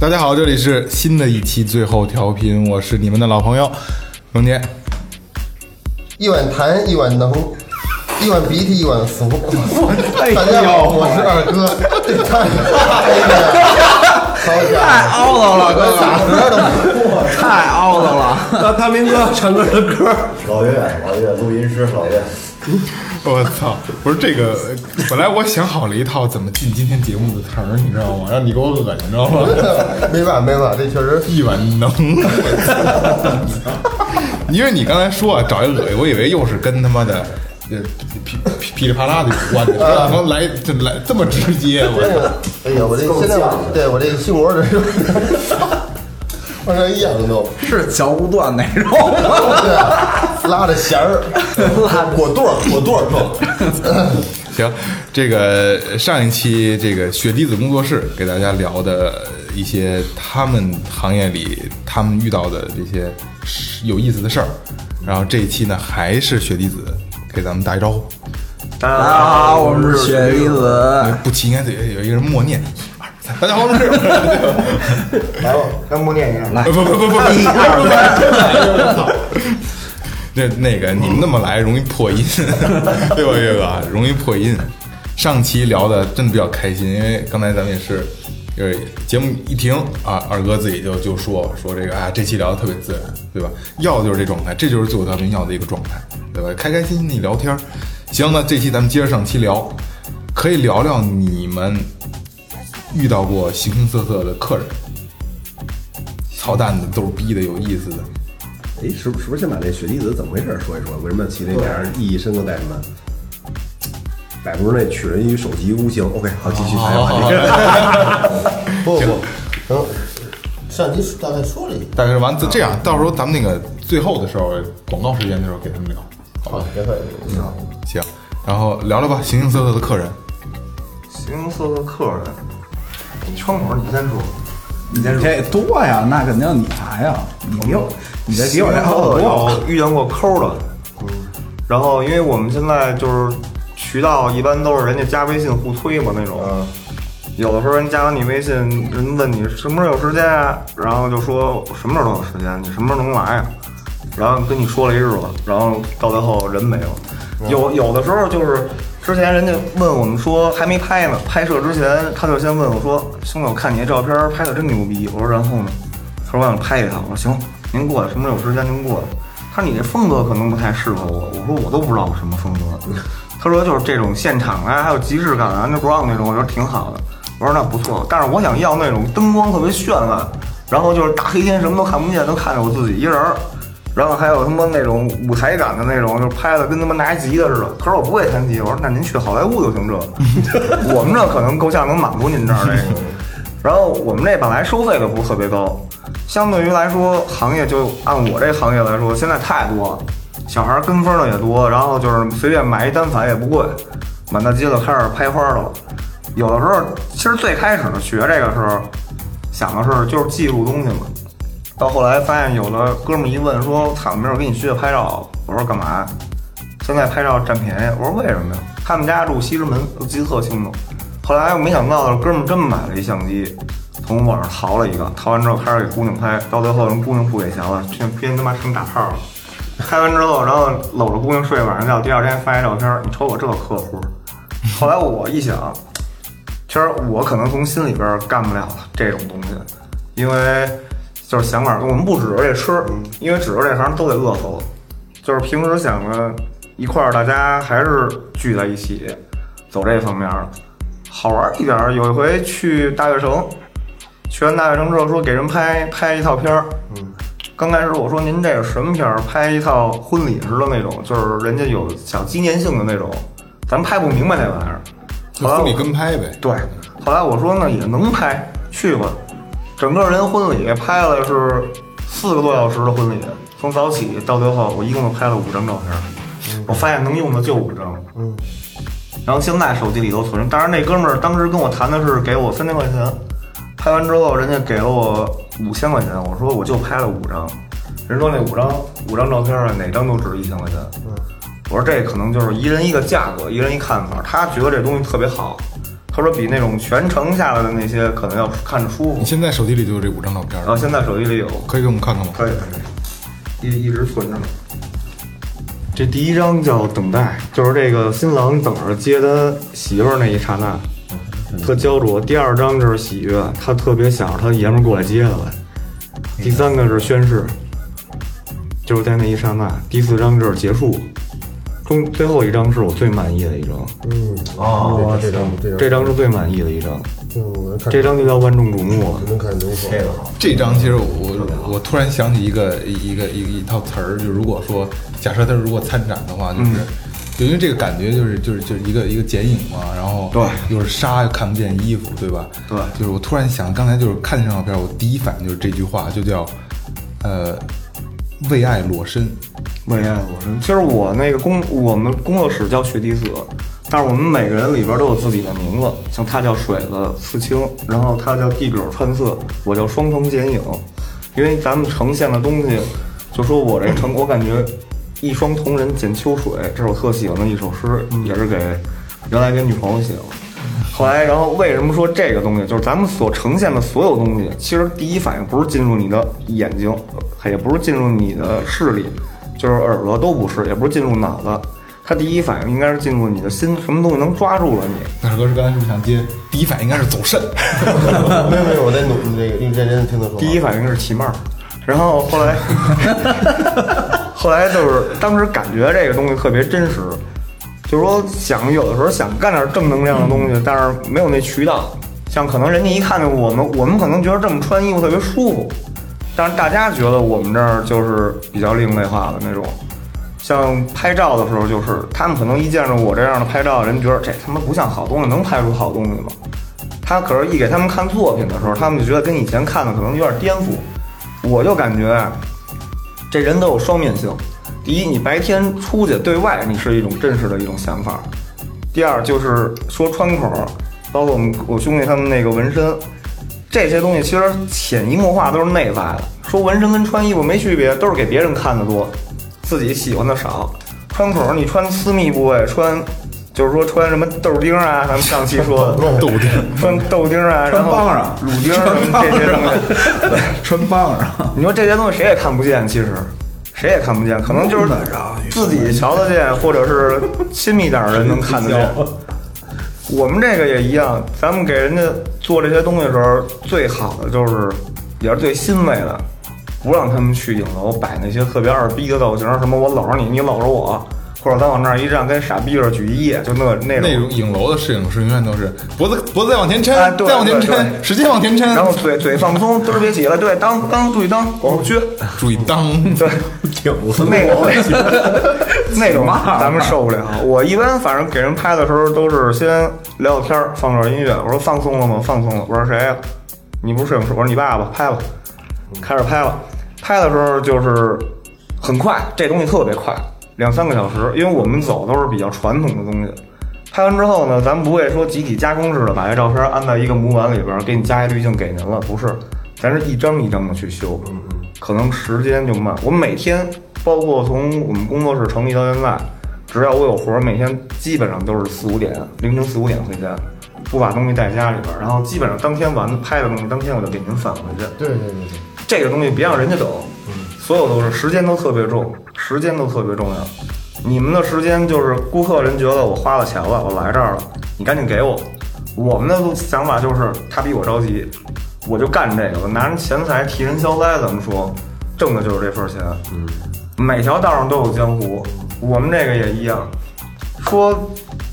大家好，这里是新的一期最后调频，我是你们的老朋友冯杰。一碗痰一碗能，一碗鼻涕一碗俗。大家好，我是二哥。太太凹糟了，哥哥，太凹糟了。那大明哥唱歌的歌，老岳，老岳，录音师老岳。我操！不是这个，本来我想好了一套怎么进今天节目的词儿，你知道吗？让你给我恶心，你知道吗？没办法，没办法，这确实一碗能。因为你刚才说啊，找一恶心，我以为又是跟他妈的呃噼噼噼里啪啦的有关的，然后来这来这么直接，我哎呀，我这现在对我这心窝这是往上一仰都，是嚼不断那种。对，拉着弦儿，果垛儿果垛儿说。行，这个上一期这个雪滴子工作室给大家聊的一些他们行业里他们遇到的这些有意思的事儿，然后这一期呢还是雪滴子给咱们打一招呼。大家好，我们是雪滴子。不齐应该得有一个人默念，大家好，我们是。来吧，跟默念一样。来，不不不不不，一二三。那那个你们那么来容易破音，对吧，岳哥？容易破音。上期聊的真的比较开心，因为刚才咱们也是，就是节目一停啊，二哥自己就就说说这个啊，这期聊的特别自然，对吧？要的就是这状态，这就是最后调频要的一个状态，对吧？开开心心的聊天。行，那这期咱们接着上期聊，可以聊聊你们遇到过形形色色的客人，操蛋的、都是逼的、有意思的。哎，是不是不是先把这雪滴子怎么回事说一说？为什么起那名儿？意义深刻在什么？百度那取人于手机无形。OK，好，继续谈下话题。不不，行，上集大概说了一，但是完这这样，到时候咱们那个最后的时候，广告时间的时候给他们聊。好，别客气。行，然后聊聊吧，形形色色的客人。形形色色客人，窗口你先说，你先说这多呀，那肯定你来呀，你比我，你这比我这好多。有遇见过抠的，嗯，然后因为我们现在就是渠道一般都是人家加微信互推嘛那种，有的时候人加完你微信，人问你什么时候有时间啊，然后就说什么时候都有时间，你什么时候能来啊？然后跟你说了一日子，然后到最后人没了。有有的时候就是之前人家问我们说还没拍呢，拍摄之前他就先问我说：“兄弟，我看你这照片拍的真牛逼。”我说：“然后呢？”他说：“我想拍一套。”我说：“行，您过来，什么时候有时间您过来。”他说：“你这风格可能不太适合我。”我说：“我都不知道我什么风格。”他说：“就是这种现场啊，还有即视感啊，那 ground 那种，我觉得挺好的。”我说：“那不错，但是我想要那种灯光特别绚烂，然后就是大黑天什么都看不见，都看着我自己一人儿。”然后还有他妈那种舞台感的那种，就是拍的跟他妈拿吉他似的。可是我不会弹吉，我说那您去好莱坞就行，这 我们这可能够呛能满足您这儿这个。然后我们这本来收费的不是特别高，相对于来说，行业就按我这行业来说，现在太多了，小孩跟风的也多，然后就是随便买一单反也不贵，满大街的开始拍花的了。有的时候其实最开始学这个时候，想的是就是记录东西嘛。到后来发现有的哥们一问说：“操，明儿给你学学拍照。”我说：“干嘛？”现在拍照占便宜。我说：“为什么呀？”他们家住西直门，我记得特清楚。后来我没想到，哥们真买了一相机，从网上淘了一个，淘完之后开始给姑娘拍，到最后人姑娘不给钱了，去编他妈成大炮了。拍完之后，然后搂着姑娘睡晚上觉，第二天发一照片，你瞅我这客户。后来我一想，其实我可能从心里边干不了这种东西，因为。就是想法，我们不指着这吃，因为指着这行都得饿死了。就是平时想着一块儿，大家还是聚在一起走这方面儿，好玩一点儿。有一回去大悦城，去完大悦城之后说给人拍拍一套片儿，刚开始我说您这是什么片儿？拍一套婚礼似的那种，就是人家有小纪念性的那种，咱拍不明白那玩意儿。就婚礼跟拍呗。对，后来我说呢也能拍，去吧。整个人婚礼拍了是四个多小时的婚礼，从早起到最后，我一共就拍了五张照片。我发现能用的就五张。嗯。然后现在手机里头存着，当然那哥们儿当时跟我谈的是给我三千块钱，拍完之后人家给了我五千块钱，我说我就拍了五张，人说那五张五张照片啊哪张都值一千块钱。嗯。我说这可能就是一人一个价格，一人一看法。他觉得这东西特别好，他说比那种全程下来的那些可能要看着舒服你。现在手机里就有这五张照片然后现在手机里有，可以给我们看看吗？可以可以，一一直存着呢。这第一张叫等待，就是这个新郎等着接他媳妇儿那一刹那，特焦灼。第二张就是喜悦，他特别想着他爷们儿过来接他来。第三个是宣誓，就是在那一刹那。第四张就是结束，中最后一张是我最满意的一张，嗯，哦，这张这张这张。是最满意的一张，嗯这张就叫万众瞩目了。能看能说，这个好，这张其实我我突然想起一个一个一个一套词儿，就如果说假设他如果参展的话，就是。就因为这个感觉就是就是就是一个一个剪影嘛，然后对。又是纱又看不见衣服，对吧？对。就是我突然想，刚才就是看这张照片，我第一反应就是这句话，就叫呃为爱裸身。为爱裸身。其实我那个工，我们工作室叫雪滴子，但是我们每个人里边都有自己的名字，像他叫水子刺青，然后他叫地狗穿色，我叫双瞳剪影。因为咱们呈现的东西，就说我这成，我感觉一双瞳人剪秋水，这是我特喜欢的一首诗，也是给原来给女朋友写的。后来，然后为什么说这个东西，就是咱们所呈现的所有东西，其实第一反应不是进入你的眼睛，也不是进入你的视力，就是耳朵都不是，也不是进入脑子，它第一反应应该是进入你的心，什么东西能抓住了你？那首歌是刚才是不是想接？第一反应应该是走肾。没有没有，我在努那个认真认听他说。第一反应是起帽儿，然后后来，后来就是当时感觉这个东西特别真实，就是说想有的时候想干点正能量的东西，但是没有那渠道。像可能人家一看见我们，我们可能觉得这么穿衣服特别舒服，但是大家觉得我们这儿就是比较另类化的那种。像拍照的时候，就是他们可能一见着我这样的拍照，人觉得这他妈不像好东西，能拍出好东西吗？他可是，一给他们看作品的时候，他们就觉得跟以前看的可能有点颠覆。我就感觉啊，这人都有双面性。第一，你白天出去对外，你是一种真实的一种想法；第二，就是说穿口，包括我们我兄弟他们那个纹身，这些东西其实潜移默化都是内在的。说纹身跟穿衣服没区别，都是给别人看的多，自己喜欢的少。穿口你穿私密部位，穿就是说穿什么豆丁啊，咱们上期说的豆丁穿豆丁啊，然后穿帮上乳钉什么这些东西。穿棒上，你说这些东西谁也看不见，其实谁也看不见，可能就是自己瞧得见，或者是亲密点的人能看得见。我们这个也一样，咱们给人家做这些东西的时候，最好的就是也是最欣慰的，不让他们去影楼摆那些特别二逼的造型，什么我搂着你，你搂着我，或者咱往那儿一站，跟傻逼似的举一夜，就那那种。那种影楼的摄影师永远都是脖子脖子再往前抻，哎对再往前抻，使劲往前抻，然后嘴嘴放松，嘚儿别起来，对，当当注意当，往后撅，注意当。对，那个那种 咱们受不了。我一般反正给人拍的时候都是先聊聊天儿，放段音乐。我说放松了吗？放松了。我说谁呀、你不是摄影师？我说你爸爸，拍吧。开始拍了，拍的时候就是很快，这东西特别快，两三个小时。因为我们走都是比较传统的东西。拍完之后呢，咱们不会说集体加工似的把这照片安在一个模板里边儿，给你加一滤镜给您了，不是，咱是一张一张的去修，可能时间就慢。我每天，包括从我们工作室成立到现在，只要我有活儿，每天基本上都是四五点，凌晨四五点回家，不把东西带家里边儿，然后基本上当天完的拍的东西，当天我就给您返回去。对对对对，这个东西别让人家等，所有都是时间都特别重，时间都特别重要。你们的时间就是顾客人觉得我花了钱了，我来这儿了，你赶紧给我。我们的想法就是他比我着急，我就干这个，我拿人钱财替人消灾，怎么说？挣的就是这份钱。嗯，每条道上都有江湖，我们这个也一样。说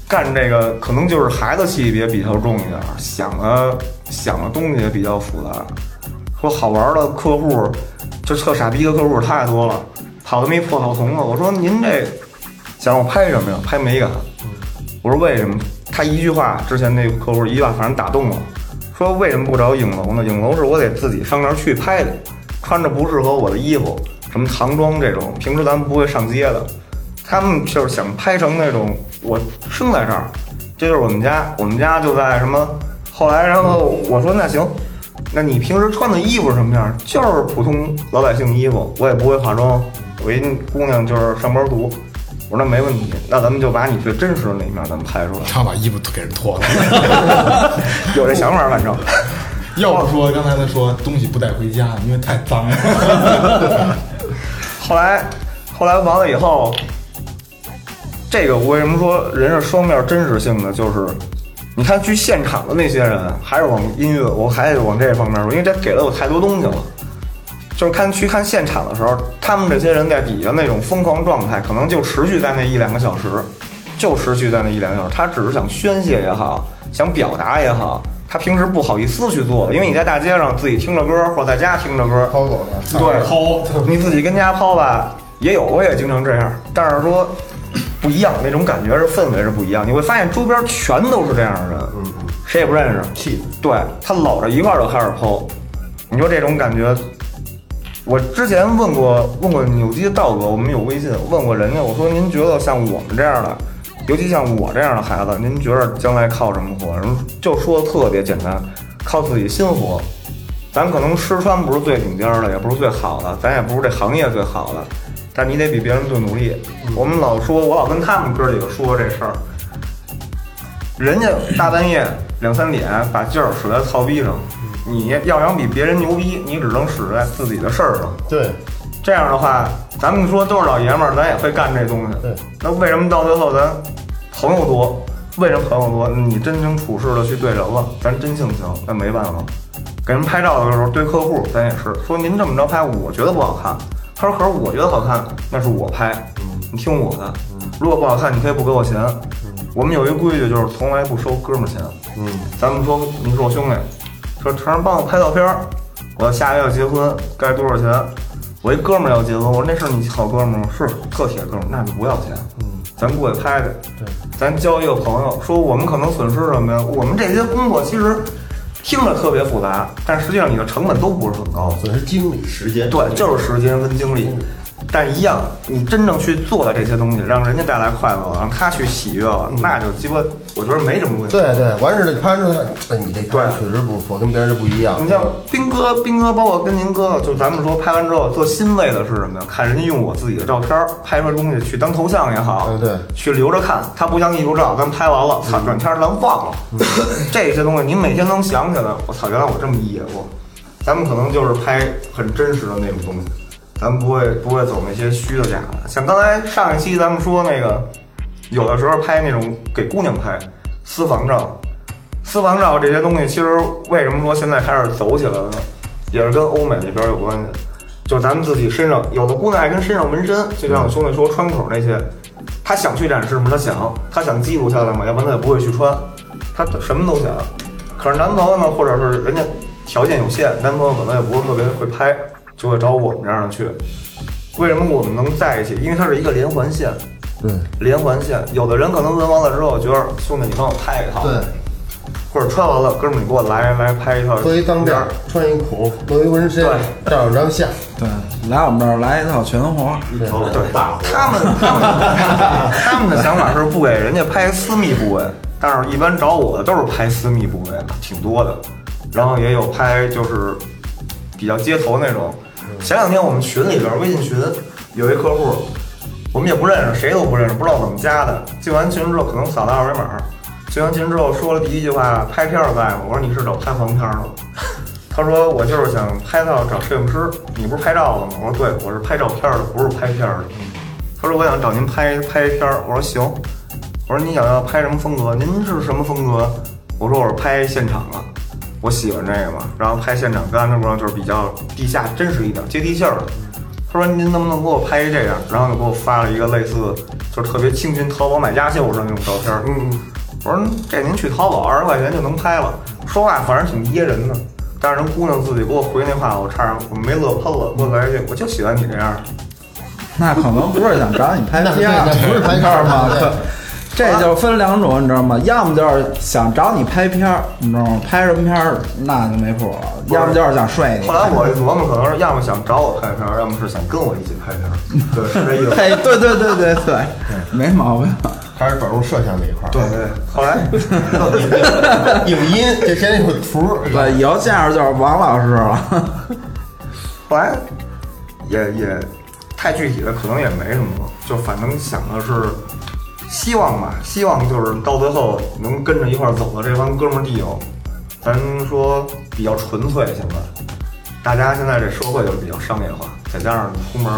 干这个可能就是孩子气别比较重一点，想的想的东西也比较复杂。说好玩的客户，就特傻逼的客户太多了，跑他妈一破草丛子。我说您这想让我拍什么呀？拍美感。我说为什么？他一句话，之前那客户一句话，反正打动了。说为什么不找影楼呢？影楼是我得自己上那儿去拍的，穿着不适合我的衣服，什么唐装这种，平时咱们不会上街的。他们就是想拍成那种我生在这儿，这就是我们家，我们家就在什么。后来，然后我说那行，那你平时穿的衣服是什么样？就是普通老百姓衣服，我也不会化妆，我一姑娘就是上班族。我说那没问题，那咱们就把你最真实的那一面咱们拍出来。然后把衣服给人脱了。有这想法，反正。要不说刚才他说东西不带回家，因为太脏了。后来，后来完了以后，这个我为什么说人是双面真实性的？就是你看去现场的那些人，还是往音乐，我还得往这方面说，因为这给了我太多东西了。就是看去看现场的时候，他们这些人在底下那种疯狂状态，可能就持续在那一两个小时，就持续在那一两个小时。他只是想宣泄也好，想表达也好，他平时不好意思去做，因为你在大街上自己听着歌，或者在家听着歌，抛走了。对，抛你自己跟家抛吧，也有，我也经常这样。但是说不一样，那种感觉是氛围是不一样。你会发现周边全都是这样的人，嗯嗯，谁也不认识，气对他搂着一块儿就开始抛。你说这种感觉，我之前问过问过扭机的道哥，我们有微信问过人家，我说您觉得像我们这样的，尤其像我这样的孩子，您觉得将来靠什么活？人就说的特别简单，靠自己心活。咱可能吃穿不是最顶尖的，也不是最好的，咱也不是这行业最好的，但你得比别人更努力。我们老说，我老跟他们哥几个说这事儿，人家大半夜两三点把劲儿使在操逼上，你要想比别人牛逼，你只能使在自己的事儿上。对，这样的话，咱们说都是老爷们儿，咱也会干这东西。对，那为什么到最后咱朋友多？为什么朋友多？你真情处事的去对人了，咱真性情，那没办法。给人拍照的时候，对客户咱也是说，您这么着拍，我觉得不好看。他说，可是我觉得好看，那是我拍，你听我的。如果不好看，你可以不给我钱。我们有一规矩，就是从来不收哥们儿钱。嗯，咱们说，你是我兄弟，说成儿帮我拍照片儿，我下个月要结婚，该多少钱？我一哥们儿要结婚，我说那是你好哥们儿吗？是特铁哥们儿，那就不要钱。嗯，咱过去拍去，对，咱交一个朋友，说我们可能损失什么呀？我们这些工作其实听着特别复杂，但实际上你的成本都不是很高。损失精力、时间。对，就是时间跟精力。但一样，你真正去做的这些东西，让人家带来快乐，让他去喜悦了，那就鸡巴，我觉得没什么问题。对对，完事儿拍出来，哎，你这拍确实不错，跟别人就不一样。你像斌哥，斌哥，包括跟您哥，就咱们说拍完之后，最欣慰的是什么呀？看人家用我自己的照片拍出来东西去当头像也好，对对去留着看。他不像艺术照，咱拍完了，操，转天咱忘了。这些东西您每天能想起来，我操，原来我这么野过。咱们可能就是拍很真实的那种东西，咱们不会不会走那些虚的假的。像刚才上一期咱们说那个，有的时候拍那种给姑娘拍私房照，私房照这些东西，其实为什么说现在开始走起来了呢？也是跟欧美那边有关系。就咱们自己身上，有的姑娘爱跟身上纹身，就像我兄弟说穿口那些，她想去展示吗？她想，她想记录下来吗？要不然她也不会去穿，她什么都想。可是男朋友呢，或者是人家条件有限，男朋友可能也不是特别会拍，就会找我们这样的去。为什么我们能在一起？因为它是一个连环线，对连环线。有的人可能纹完了之后，觉得兄弟你帮我拍一套，对，或者穿完了，哥们儿你给我来来拍一套，做一当店儿，穿一裤，弄一纹身，照两张相。对，来我们这儿来一套全活儿，对，他们他们他们的想法是不给人家拍私密部位，但是一般找我的都是拍私密部位，挺多的。然后也有拍就是比较街头那种。前两天我们群里边微信群有一客户，我们也不认识，谁都不认识，不知道怎么加的。进完群之后可能扫了二维码，进完群之后说了第一句话：“拍片儿在吗？”我说：“你是找拍黄片儿的吗？”他说：“我就是想拍照找摄影师，你不是拍照的吗？”我说：“对，我是拍照片的，不是拍片儿的。”他说：“我想找您拍拍片儿。”我说：“行。”我说：“你想要拍什么风格？您是什么风格？”我说：“我是拍现场的，我喜欢这个嘛。然后拍现场跟安德伯就是比较地下真实一点，接地气儿的。”他说：“您能不能给我拍一这样？”然后就给我发了一个类似就是特别清新淘宝买家秀似的那种照片儿。嗯，我说：“这您去淘宝二十块钱就能拍了。”说话反正挺噎人的。但是人姑娘自己给我回那话，我差点我没乐喷了，给我来一句，我就喜欢你这样。那可能不是想找你拍那片不是拍片吗对？这就分两种，你知道吗？要么就是想找你拍片儿，你知道吗？拍什么片儿那就没谱了；要么就是想睡你。后来我一琢磨，可能是要么想找我拍片儿，要么是想跟我一起拍片儿，对，是这意思。嘿，对对对对对，没毛病。还是转入摄像这一块儿。对对，后来 影音这现在有图，对，以后这样就是王老师了。后来也也太具体的可能也没什么了，就反正想的是希望吧，希望就是到最后能跟着一块儿走的这帮哥们儿弟兄，咱说比较纯粹。现在大家现在这社会就是比较商业化，再加上出门，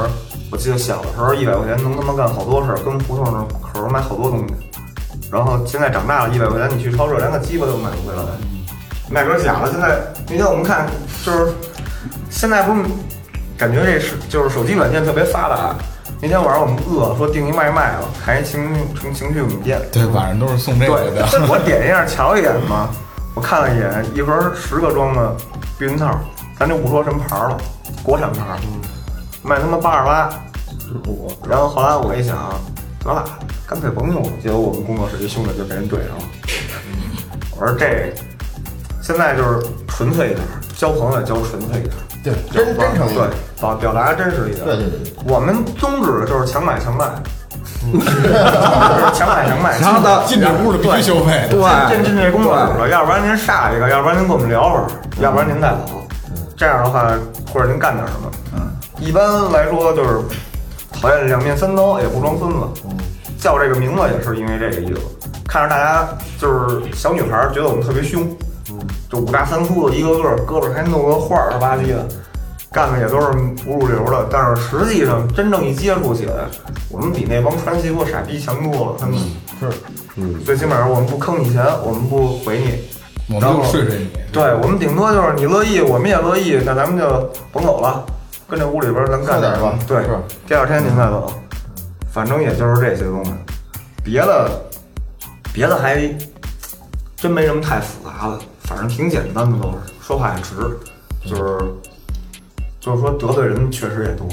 我记得小的时候一百块钱能他妈干好多事儿，跟胡同那口儿买好多东西。然后现在长大了，一百块钱你去超市连个鸡巴都买不回来，买根假的。现在那天我们看就是现在不是感觉这是就是手机软件特别发达。那天晚上我们饿了，说订一外卖吧，还情情情趣饼店。对，晚上都是送这个对的。，我点一下瞧一眼嘛，我看了一眼，一盒十个装的避孕套，咱就不说什么牌了，国产牌儿，卖他妈八十八。然后后来我一想，得了，干脆甭用了。结果我们工作室一兄弟就给人怼上了。我说这现在就是纯粹一点，交朋友交纯粹一点儿，对，就是真真诚对。，表表达真实一点。对对对对，我们宗旨就是强买强卖，就 是强买强卖。然后到进这屋的必须消费。对进进这工作室了，要不然您杀一个，要不然您跟我们聊会儿，要不然您再走。这样的话，或者您干点什么。嗯，一般来说就是讨厌两面三刀，也不装孙子。嗯，叫这个名字也是因为这个意思，看着大家就是小女孩儿觉得我们特别凶。嗯，就五大三粗的，一个个胳膊还弄个画儿吧唧的，干的也都是不入流的。但是实际上真正一接触起来，我们比那帮传奇国傻逼强多了。他们是，嗯，最起码我们不坑你钱，我们不毁你。我们就睡睡你。对我们顶多就是你乐意，我们也乐意，那咱们就甭走了，跟这屋里边儿咱干干点吧对是，第二天您再走，反正也就是这些东西，别的别的还真没什么太复杂的，反正挺简单的都是，说话也直，就是就是说得罪人确实也多。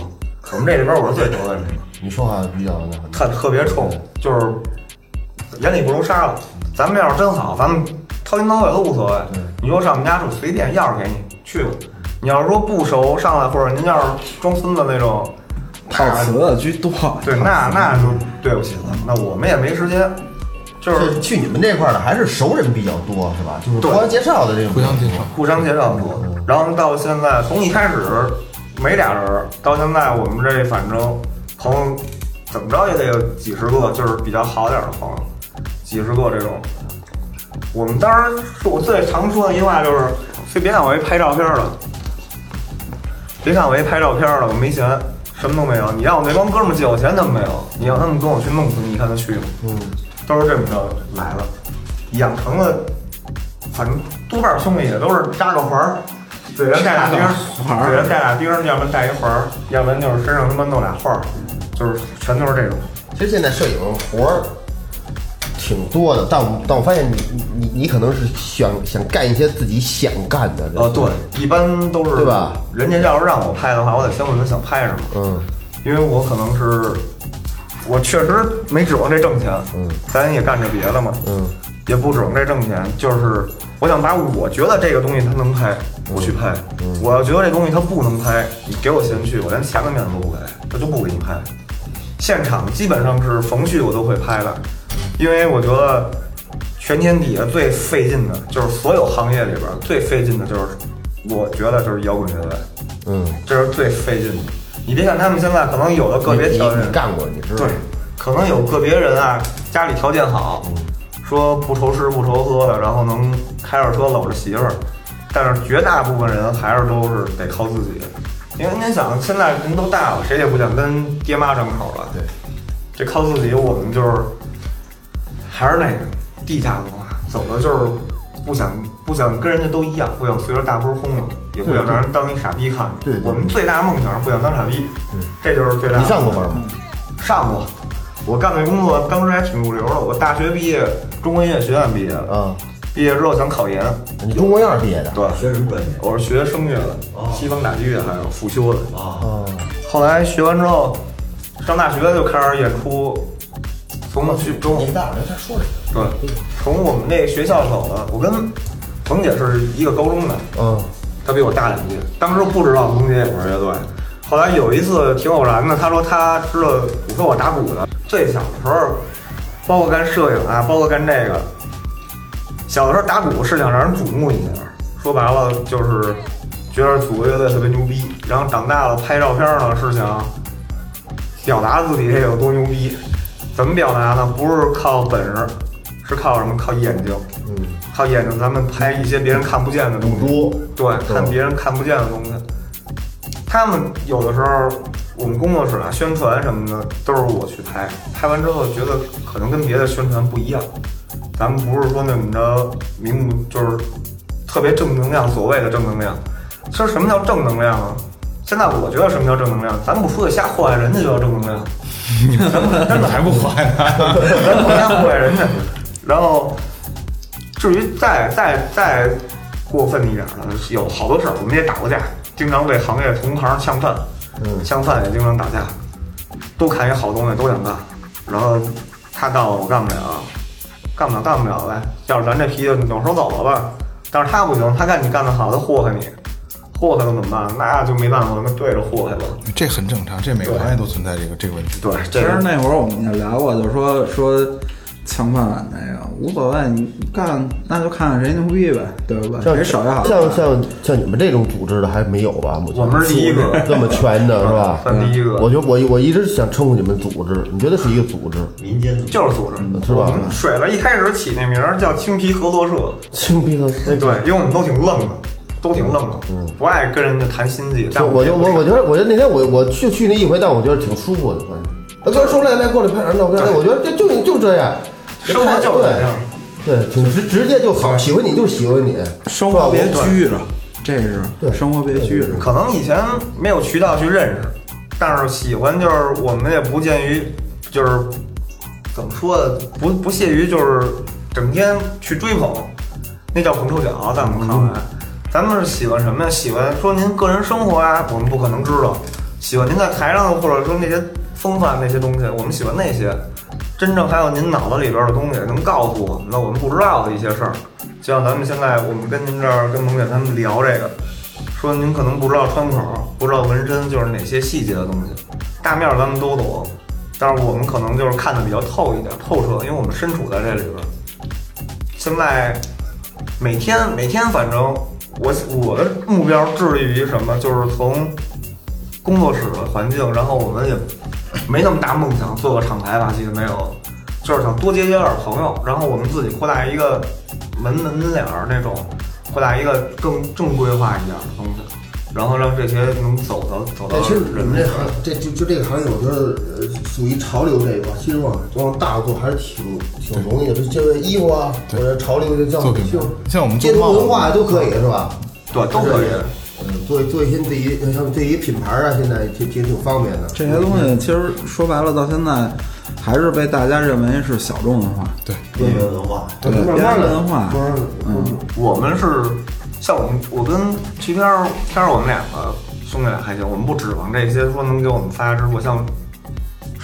我们这里边我是最得罪人的，你说话比较那。特特别冲，就是眼里不如沙子。咱们要是真好，咱们掏心掏肺都无所谓。你说上我们家住，随便钥匙给你去吧。你要是说不熟上来，或者您要是装孙子那种，套词的居多。对，那那就对不起了。那我们也没时间，就是是去你们这块儿的，还是熟人比较多，是吧？就是互相介绍的这种。互相介绍。互相介绍多。然后到现在，从一开始没俩人儿，到现在我们这反正朋友怎么着也得有几十个，就是比较好点儿的朋友，几十个这种。我们当时是我最常说的一句话就是：别别看我一拍照片儿的，别看我一拍照片儿的，我没钱，什么都没有。你让我那帮哥们儿借我钱，他们没有。你让他们跟我去弄死你，你看他去吗？嗯，都是这么着来的，养成了反正多半兄弟也都是扎个环儿，嘴上带俩钉儿，嘴上带俩钉儿，要不然带一环儿，要不然就是身上他妈弄俩画儿，就是全都是这种。其实现在摄影活儿挺多的，但我但我发现你你你你可能是想想干一些自己想干的。呃，对，一般都是对吧？人家要是让我拍的话，我得先问他想拍什么，嗯，因为我可能是我确实没指望这挣钱，嗯，咱也干着别的嘛，嗯，也不指望这挣钱，就是我想把我觉得这个东西它能拍，我去拍；我要觉得这东西它不能拍，你给我钱去，我连钱的面子都不给，我就不给你拍。现场基本上是逢去我都会拍的，因为我觉得全天底下最费劲的就是所有行业里边最费劲的就是，我觉得就是摇滚乐队，嗯，这是最费劲的。你别看他们现在可能有的个别条件你干过，你知道对？，可能有个别人啊，家里条件好，说不愁吃不愁喝的，然后能开着车搂着媳妇儿，但是绝大部分人还是都是得靠自己。因为您想，现在人都大了，谁也不想跟爹妈张口了。对，这靠自己，我们就是还是那个地下文化，走的就是不想不想跟人家都一样，不想随着大波轰了，也不想让人当一傻逼看。对对对我们最大的梦想是不想当傻逼，这就是最大的。你上过班吗？上过，我干这工作当时还挺入流的。我大学毕业，中国音乐学院毕业的，啊，毕业之后想考研，你中国院毕业的？对，学什么专业？我是学声乐的，西方打击乐还有辅修的。啊，后来学完之后，上大学就开始演出，从去中年大，没事说这个。对，从我们那学校走的。我跟冯姐是一个高中的，嗯，他比我大两届。当时不知道冯姐也玩乐队，后来有一次挺偶然的，他说他知道我说我打鼓的。最小的时候，包括干摄影啊，包括干这个，小的时候打鼓是想让人瞩目一下，说白了就是觉得组个乐队特别牛逼。然后长大了拍照片呢是想表达自己这有多牛逼。怎么表达呢？不是靠本事，是靠什么？靠眼睛。嗯，靠眼睛，咱们拍一些别人看不见的东西。对，看别人看不见的东西。他们有的时候，我们工作室啊，宣传什么的都是我去拍。拍完之后，觉得可能跟别的宣传不一样。咱们不是说那么着明目，就是特别正能量，所谓的正能量。其实什么叫正能量啊？现在我觉得什么叫正能量？咱不出去瞎祸害人家就叫正能量。真的还不坏呢？咱不瞎祸害人家。然后，至于再再再过分一点的，有好多事儿，我们也打过架，经常为行业同行呛饭，嗯呛饭也经常打架，都看一好东西都想干，然后他到了我干不了，干不了干不了呗，要是咱这脾气扭手走了吧，但是他不行，他看你干得好，他祸害你，祸害了怎么办？那就没办法，那对着祸害了。这很正常，这每个行业都存在这个这个问题。对，其实那会儿我们也聊过，就是说说抢饭碗那个无所谓，你干那就看看谁牛逼呗，对吧？像谁手艺好。像像像你们这种组织的还没有吧？我们是第一个这么全的是吧？算第一个我觉得我我一直想称呼你们组织，你觉得是一个组织民间组织就是组织，是吧？水了一开始起那名儿叫青皮合作社，青皮合社对，因为我们都挺愣的，都挺愣的，嗯不爱跟人家谈心计。但我就我我觉得我觉得那天我我去去那一回，但我觉得挺舒服的，反正。他哥说来来过来拍张照片，我觉得就就就这样，生活就是这样。对，挺直直接就好，喜欢你就喜欢你，生活别拘着，这是对生活别拘着。可能以前没有渠道去认识，但是喜欢就是我们也不见于，就是怎么说呢，不不屑于就是整天去追捧，那叫捧臭脚，在我们看来，咱们是喜欢什么呀？喜欢说您个人生活啊，我们不可能知道；喜欢您在台上或者说那些风范那些东西，我们喜欢那些。真正还有您脑子里边的东西，能告诉我们的我们不知道的一些事儿，就像咱们现在我们跟您这儿跟萌姐他们聊这个，说您可能不知道穿口，不知道纹身就是哪些细节的东西，大面咱们都懂，但是我们可能就是看的比较透一点、透彻，因为我们身处在这里边。现在每天每天，反正我我的目标致力于什么，就是从工作室的环境，然后我们也没那么大梦想，做个厂牌吧，其实没有，就是想多结交点儿朋友，然后我们自己扩大一个门门脸儿那种，扩大一个更正规化一点儿的东西，然后让这些能走到走到哎，其实你们这行，这就就这个行业，我觉得呃属于潮流这一块，其实往往大了做还是挺挺容易的，就是衣服啊，或者潮流就叫做品牌就像我们街头文化都可以是吧？对都可以。嗯，做做一些自己像自己品牌啊，现在挺挺挺方便的。这些东西其实说白了，到现在还是被大家认为是小众文化。对，边缘文化。对，慢边慢的缘文化。嗯，我们是像我们，我跟齐天儿天儿我们两个兄弟俩还行，我们不指望这些说能给我们发家致富。像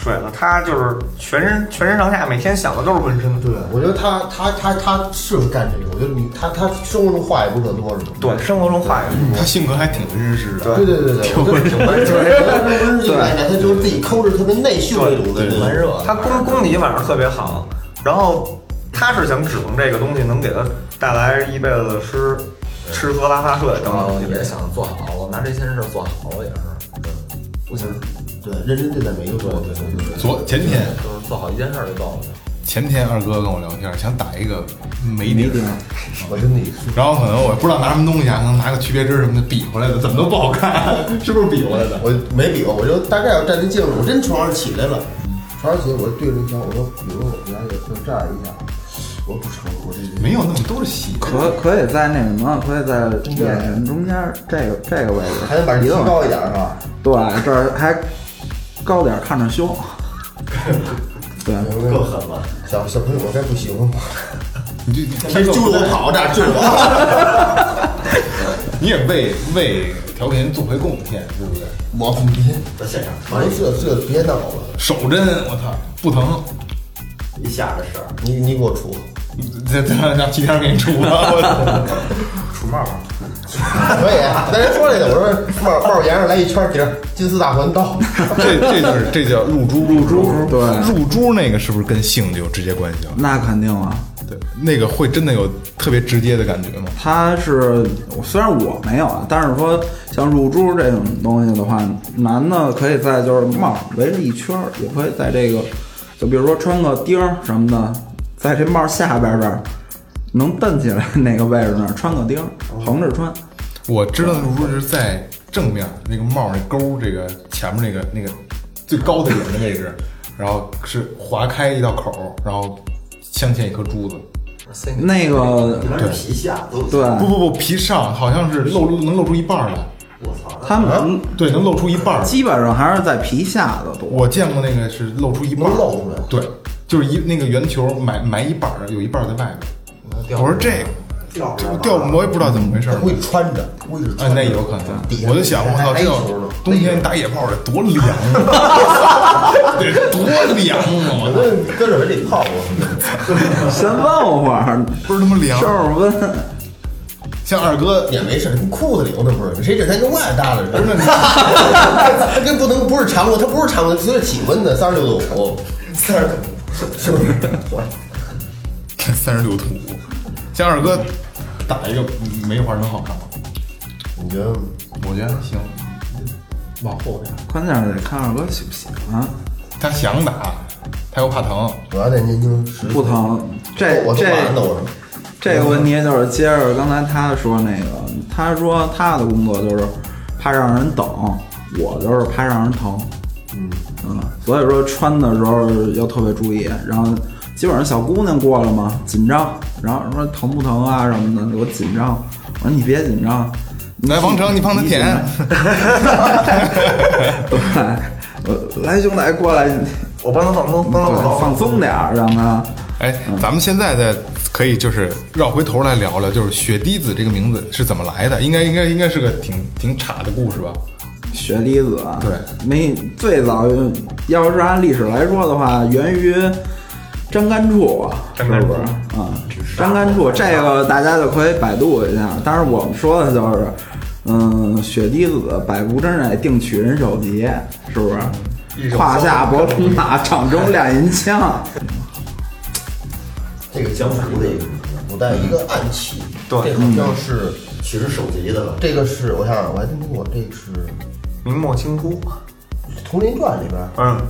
水了，他就是全身全身上下每天想的都是纹身。对，我觉得他他他他适合干这个。我觉得你他他生活中话也不可多是吧？对，生活中话也不多他性格还挺温实的。对对对对，挺温柔的。温柔来讲，他就是自己抠着特别内秀那种的蛮热他功功底反正特别好，然后他是想指望这个东西能给他带来一辈子的吃吃喝拉撒睡等等然后。也想做好了，拿这些事做好了也是，不行，对，认真对待每一个工作。对对对。昨前天就是做好一件事就够了。前天二哥跟我聊天，想打一个眉顶，我真的然后可能我不知道拿什么东西啊，可能拿个区别针什么的比回来的，怎么都不好看，是不是比回来的？我没比过，我就大概要站那镜子，我真床上起来了，床上起来我就对着那墙，我说，比如我家也就这样一下，我不成，我这没有那么都是细节。可可以在那什么，可以在眼睛中间这个这个位置，还得把人提高一点是吧？对，这儿还高点儿看着凶。对，更狠了。小小朋友，我该不行了吗？你就你谁揪着我跑，这样揪我，你也为为调频做回贡献，对不对？我不别，在现场反正这这别闹了，手针，我操，不疼，一下的事儿，你你给我出，这这让让齐天给你出了，我操 出帽儿，可以，咱人说这个，我说帽帽沿上来一圈底儿，金丝大环刀，这这就是这叫入珠，入珠，对入珠那个是不是跟性就有直接关系了？那肯定啊。对，那个会真的有特别直接的感觉吗？它是虽然我没有啊，但是说像入珠这种东西的话，男的可以在就是帽围着一圈儿，也可以在这个，就比如说穿个钉儿什么的，在这帽下边这儿能蹬起来那个位置那儿穿个钉儿，横着穿。我知道的入珠是在正面那个帽那钩这个前面那个那个最高的点的位置，然后是划开一道口，然后镶嵌一颗珠子。那个一般是皮下都对，不不不，皮上好像是露能露出一半儿来，我操，他们对，能露出一半儿。基本上还是在皮下的多。我见过那个是露出一半儿，露出来对，就是一那个圆球埋埋一半儿，有一半儿在外边。我说这个掉这掉，我也不知道怎么回事儿。故意穿着，故意啊，穿着，那有可能我就想，我操，这要冬天打野炮得多凉啊！得多凉啊！我操，那搁这儿得泡过，先问会儿，不是他妈凉收。拾温。像二哥也没事，跟裤子里头那不是，谁这才跟外搭的似的。他跟不能不是常温，他不是常温，随着体温的三十六度五，三十是不是？三十六度五，像二哥打一个梅花能好看吗？你觉得？我觉得行，往后点。关键是得看二哥喜不喜欢，他想打，他又怕疼。我要在年轻时不疼。这我这这个问题就是接着刚才他说那个，他说他的工作就是怕让人等，我就是怕让人疼。嗯嗯，所以说穿的时候要特别注意，然后基本上小姑娘过来嘛，紧张，然后说疼不疼啊什么的，我紧张，我说你别紧张，来，王成，你帮他舔。对，我来兄弟过来，我帮他放松，帮他对，放松点儿，让他。哎，咱们现在再可以就是绕回头来聊聊，就是雪滴子这个名字是怎么来的？应该应该应该是个挺挺岔的故事吧？雪滴子啊，对，没最早要是按历史来说的话，源于张干处啊，是张干处不是啊？张干处这个大家就可以百度一下，但是我们说的就是，嗯，雪滴子百步真 rei，定取人首级，是不是？胯下博冲马，掌中亮银枪。这个江湖的一个古代一个暗器，对这好像是取人首级的了，这个是我想想，我还真听过，这个是明末清初，《佟林传》里边嗯，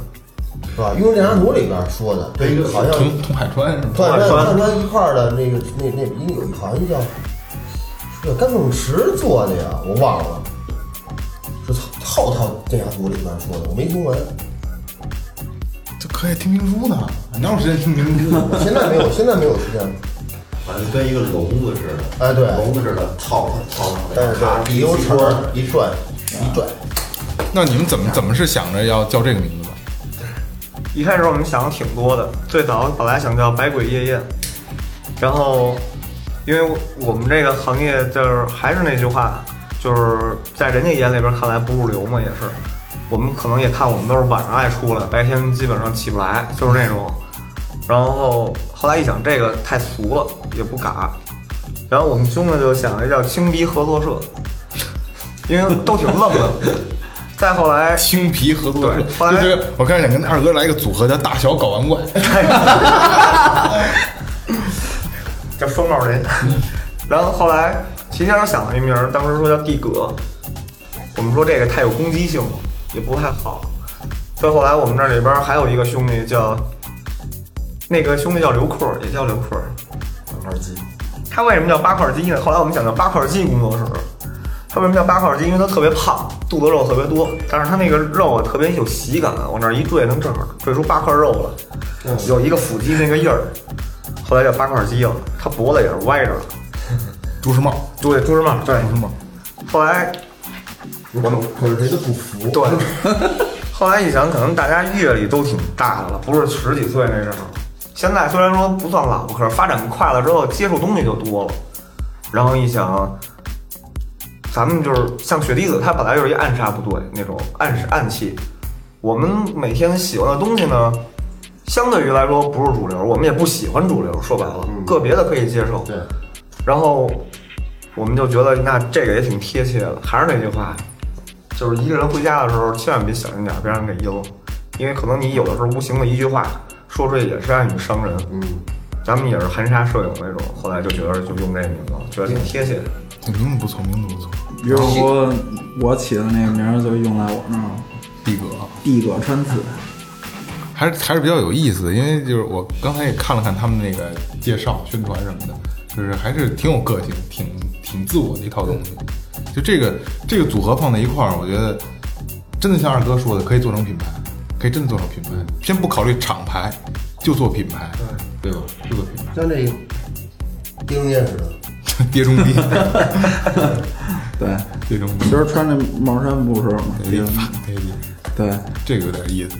是吧？《雍正殿上图》里边说的，对这个好像通通海川是吗？团川团团一块儿的那个那那应该有好像叫是叫甘凤池做的呀，我忘了，是后套殿下图里边说的，我没听完。这可以听评书呢，哪有时间听评书？现在没有，现在没有时间。反正跟一个笼子似的，哎对笼子似的套套上但是咔对，理由一转一转，那你们怎么怎么是想着要叫这个名字的？一开始我们想的挺多的，最早本来想叫百鬼夜宴，然后因为我们这个行业就是还是那句话，就是在人家眼里边看来不入流嘛，也是。我们可能也看我们都是晚上爱出来，白天基本上起不来，就是那种。然后后来一想，这个太俗了，也不嘎。然后我们兄弟就想了叫青鼻合作社，因为都挺愣的。再后来青皮合作社对，后来我开始想跟二哥来一个组合，叫大小睾丸怪。叫双帽人。然后后来齐先生想了一名，当时说叫地葛，我们说这个太有攻击性了，也不太好。所以后来我们这里边还有一个兄弟叫，那个兄弟叫刘阔，也叫刘克儿。八块肌，他为什么叫八块肌呢？后来我们讲叫八块肌工作室。他为什么叫八块肌？因为他特别胖，肚子肉特别多，但是他那个肉啊特别有喜感，往那儿一坠，能正好坠出八块肉来，有一个腹肌那个印儿。后来叫八块肌了，他脖子也是歪着的。朱时茂，对，朱时茂，对。朱时茂，后来，我我是谁都不服。对，后来一想，可能大家阅历都挺大的了，不是十几岁那时候。现在虽然说不算老，可是发展快了之后，接触东西就多了。然后一想，咱们就是像雪滴子，它本来就是一暗杀部队那种暗暗器，我们每天喜欢的东西呢，相对于来说不是主流，我们也不喜欢主流。说白了，个别的可以接受。对，然后我们就觉得那这个也挺贴切的。还是那句话，就是一个人回家的时候，千万别小心点，别让人给阴了，因为可能你有的时候无形的一句话说出去也是暗语伤人。嗯，咱们也是含沙射影那种，后来就觉得就用这个名字，觉得挺贴切的。这名字不错，名字不错，比如说我起的那个名儿就用在我那儿了，地哥。地葛川次。还是还是比较有意思的，因为就是我刚才也看了看他们那个介绍、宣传什么的，就是还是挺有个性、挺挺自我的一套东西。就这个这个组合放在一块儿，我觉得真的像二哥说的，可以做成品牌，可以真的做成品牌。先不考虑厂牌，就做品牌，对吧？就做品牌，像这狄仁杰似的，爹中爹，对，爹中爹今。儿穿这毛衫不是吗？对，这个有点意思。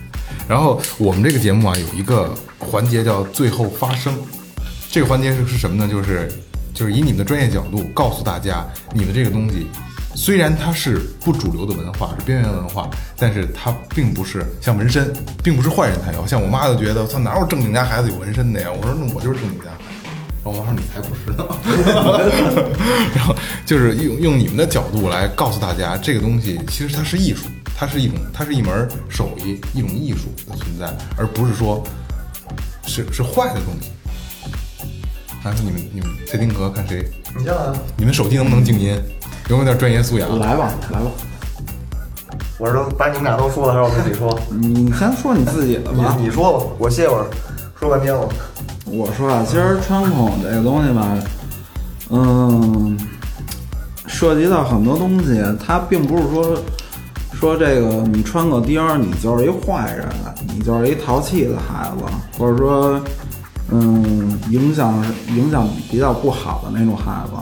然后我们这个节目啊，有一个环节叫“最后发声”，这个环节是是什么呢？就是就是以你们的专业角度告诉大家，你们这个东西虽然它是不主流的文化，是边缘文化，但是它并不是像纹身，并不是坏人才有。像我妈就觉得，我操，哪有正经家孩子有纹身的呀？我说那我就是正经家。然后我妈说你才不是呢。然后就是用用你们的角度来告诉大家，这个东西其实它是艺术，它是一种它是一门手艺，一种艺术的存在，而不是说是是坏的东西。来，你们你们蔡丁格看谁？你先来，你们手机能不能静音？有没有点专业素养？来吧，来吧，我是都把你们俩都说了，还是我自己说？你先说你自己的吧。你你说吧，我歇会儿，说半天了。我说啊，其实穿孔这个东西吧，嗯，涉及到很多东西，它并不是说说这个你穿个貂儿，你就是一坏人，你就是一淘气的孩子，或者说，嗯，影响影响比较不好的那种孩子。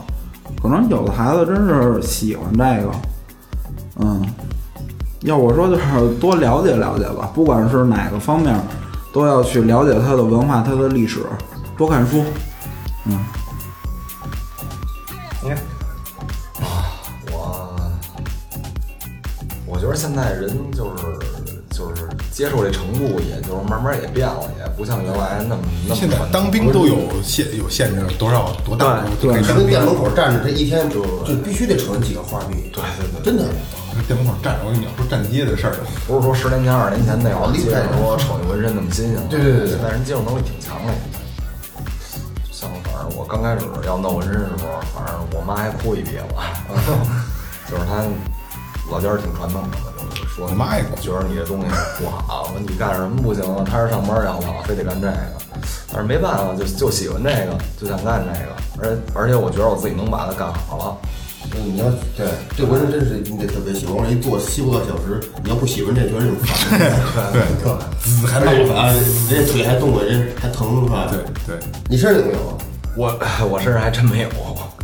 可能有的孩子真是喜欢这个，嗯，要我说就是多了解了解吧，不管是哪个方面，都要去了解它的文化、它的历史，多看书。嗯你看，我我觉得现在人就是就是接受这程度，也就是慢慢也变了，也不像原来那么那么现在当兵都有限有限制，多少多大都可以你跟店门口站着，这一天就就必须得瞅见几个花臂。对对对，真的。店门口站着，我跟你讲，说站街的事儿。不是说十年前、二十年前那会儿接厉害着说瞅见纹身那么新鲜，对对对对现在人接受能力挺强的。像反正我刚开始要弄纹身的时候，反正我妈还哭一鼻子，就是她老家儿挺传统的，就是说我妈也哭觉得你这东西不好，说你干什么不行啊？踏实上班要老非得干这个，但是没办法，就就喜欢这个，就想干这个，而且而且我觉得我自己能把它干好了。嗯，你要对这纹身真是你得特别喜欢，我一坐七八个小时，你要不喜欢这，觉得挺烦。对滋还动啊，人家腿还动了，人还疼是吧？对对，你身上有没有？我我身上还真没有，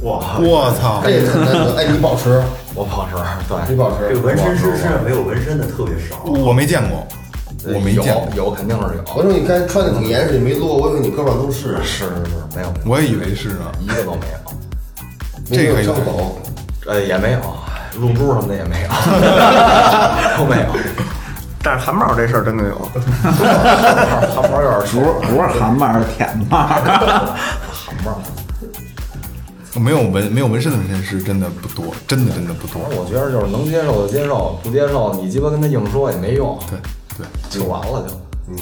哇，我操！这也很难得。哎，你保持，我保持对你保持。这个纹身师身上没有纹身的特别少。我没见过，我没见过，有肯定是有，我说你刚穿的挺严实，你没撸，我以为你胳膊上都是。是是是没有，我也以为是呢。一个都没有，这个有，呃也没有，露珠什么的也没有，都没有，但是汗毛这事儿真的有。汗毛有点不熟是，不是汗帽，是舔毛。汗毛。没有纹没有纹身的纹身师真的不多，真的真的不多我觉得就是能接受就接受，不接受你鸡巴跟他硬说也没用，对对就完了就。嗯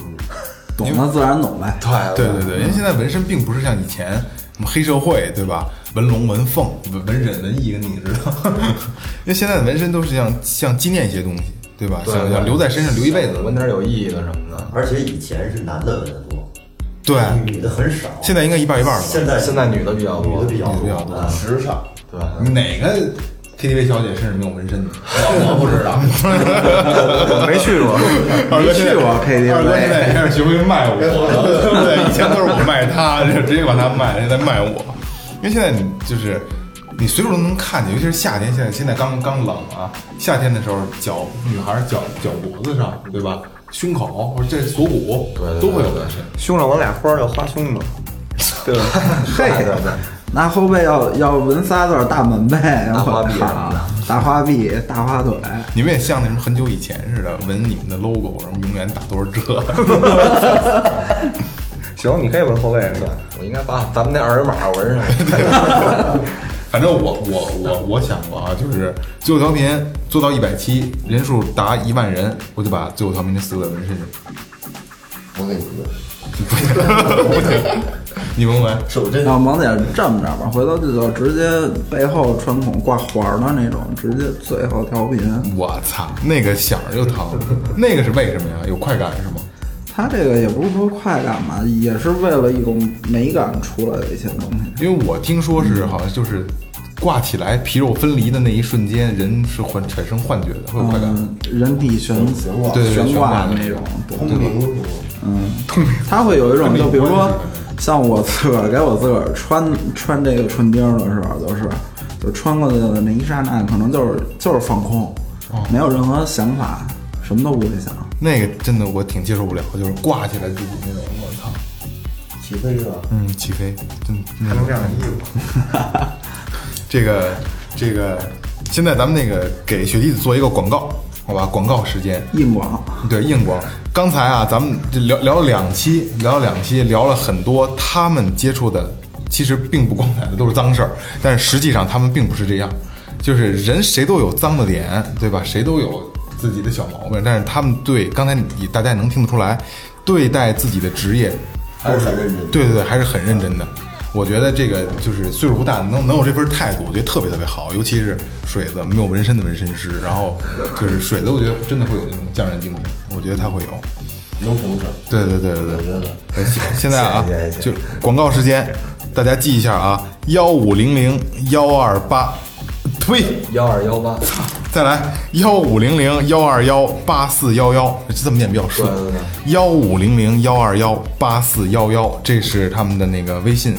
懂的自然懂呗。对对对对，因为现在纹身并不是像以前什么黑社会对吧？纹龙、纹凤、纹纹忍、纹义，跟你知道。因为现在的纹身都是像像纪念一些东西，对吧？想想留在身上留一辈子。纹点有意义的什么的。而且以前是男的纹的多，对，女的很少。现在应该一半一半了吧。现在现在女的比较多女的比较女的比较时尚。对，你哪个 KTV 小姐身上没有纹身的？我不知道。我没去过，二哥去过 KTV 二哥现在也开始学会卖我了，对不对？以前都是我卖他，直接把他卖，现在卖我。因为现在你就是你随处都能看见，尤其是夏天，现在现在刚刚冷啊，夏天的时候脚女孩脚脚脖子上，对吧？胸口或者这锁骨对对对都会有纹身。胸上纹俩花儿叫花胸嘛，对吧？对对对，那后背要要纹仨字儿大门呗，大花臂大花臂、大花腿，你们也像那什么很久以前似的纹你们的 logo，然后永远打多少折。行，你可以纹后背这个。我应该把咱们那二维码纹上。反正我我我我想过啊，就是最后调频做到一百期，人数达一万人，我就把最后调频这四个字纹身上。我给你们 你纹纹？手真要萌姐这么着吧，回头就就直接背后穿孔挂环的那种，直接最后调频。我操，那个响儿就疼，那个是为什么呀？有快感是吗？它这个也不是说快感吧，也是为了一种美感出来的一些东西。因为我听说是好像就是挂起来皮肉分离的那一瞬间，人是会产生幻觉的，会有快感。嗯，人体悬悬挂悬挂的那种，对通灵，嗯，它会有一种，就比如说，像我自个儿给我自个儿穿穿这个唇钉儿的时候，就是就穿过去的那一刹那，可能就是就是放空，没有任何想法，什么都不会想。那个真的我挺接受不了，就是挂起来自己那种，我操，起飞是吧？嗯，起飞，真还能这样衣服？这个这个，现在咱们那个给雪弟子做一个广告，好吧？广告时间，硬广，对硬广。刚才啊，咱们这聊聊了两期，聊了两期，聊了很多他们接触的，其实并不光彩的都是脏事儿，但是实际上他们并不是这样，就是人谁都有脏的点，对吧？谁都有自己的小毛病，但是他们对刚才你大家也能听得出来，对待自己的职业都是很认真。对对对，还是很认真的。我觉得这个就是岁数不大，能能有这份态度，我觉得特别特别好。尤其是水子没有纹身的纹身师，然后就是水子，我觉得真的会有那种匠人精神，我觉得他会有。能成事儿，对对对对对我觉得呃现现在啊就广告时间，大家记一下啊，幺五零零幺二八，呸，幺二幺八，再来幺五零零幺二幺八四幺幺，这么念比较顺。幺五零零幺二幺八四幺幺，这是他们的那个微信，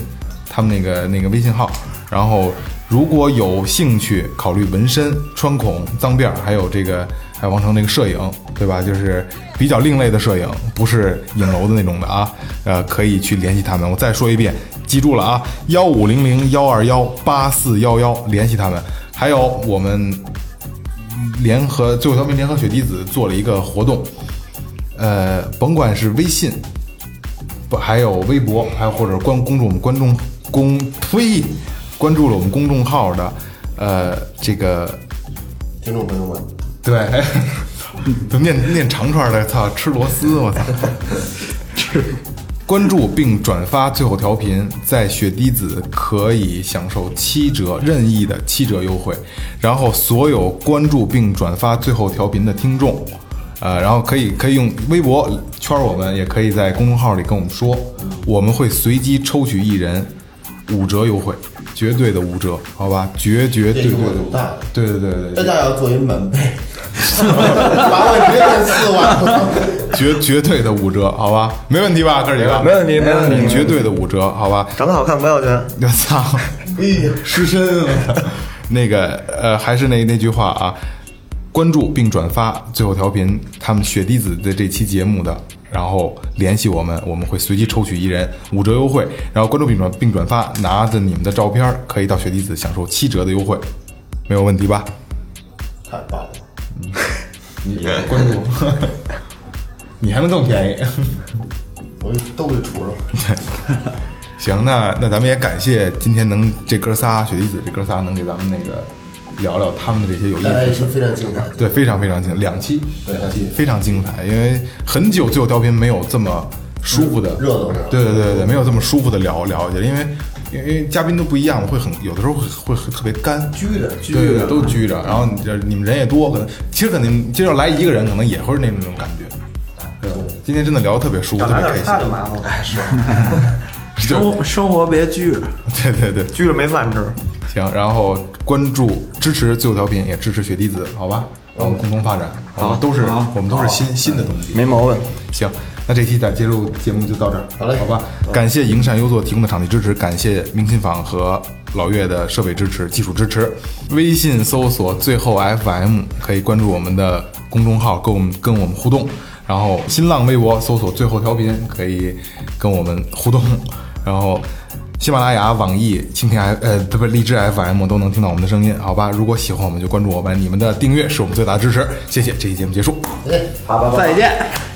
他们那个那个微信号。然后如果有兴趣考虑纹身、穿孔、脏辫，还有这个还有王成那个摄影，对吧？就是比较另类的摄影，不是影楼的那种的啊。呃，可以去联系他们。我再说一遍，记住了啊，幺五零零幺二幺八四幺幺，联系他们。还有我们联合最后调频联合雪滴子做了一个活动，呃，甭管是微信，不还有微博，还有或者关关注我们观众公推，关注了我们公众号的，呃，这个听众朋友们，对，都念念长串的，操，吃螺丝，我操！关注并转发最后调频，在雪滴子可以享受七折任意的七折优惠。然后所有关注并转发最后调频的听众，呃，然后可以可以用微博圈我们，也可以在公众号里跟我们说，我们会随机抽取一人五折优惠，绝对的五折，好吧？绝绝对对的，对对对对大。家要做一满倍，把我直接变四万。绝绝对的五折，好吧？没问题吧，哥几个？没问题没问题绝对的五折，好吧？长得好看不要钱。我操！哎呀，失身了。那个呃，还是那那句话啊，关注并转发最后调频他们雪滴子的这期节目的，然后联系我们，我们会随机抽取一人五折优惠。然后关注并转并转发，拿着你们的照片可以到雪滴子享受七折的优惠，没有问题吧？太棒了！你关注，你还能更便宜。我都给出上。行，那那咱们也感谢今天能这哥仨雪梨子这哥仨能给咱们那个聊聊他们的这些有意思非常精彩。对，非常非常精彩，两期，两期非常精彩，因为很久最后调频没有这么舒服的热闹的对对对对，没有这么舒服的聊聊下去，因为因为因为嘉宾都不一样，会很有的时候会会特别干，拘着，拘对对对，着，都拘着，然后你这你们人也多，可能其实可能今儿要来一个人，可能也会是那种感觉。对，今天真的聊得特别舒服，特别开心。麻烦了，哎是，生活生活别拘着，对对对，拘着没饭吃。行，然后关注支持最后调频，也支持雪滴子，好吧？让我们共同发展，好吧？都是我们都是新新的东西，没毛病。行，那这期的接入节目就到这儿，好嘞好吧？感谢营善优作提供的场地支持，感谢明琴坊和老岳的设备支持、技术支持。微信搜索最后 FM，可以关注我们的公众号，跟我们跟我们互动。然后新浪微博搜索最后调频，可以跟我们互动。然后喜马拉雅、网易、蜻蜓 F 呃不不荔枝 FM 都能听到我们的声音，好吧？如果喜欢我们就关注我们，你们的订阅是我们最大的支持，谢谢。这期节目结束。再见。对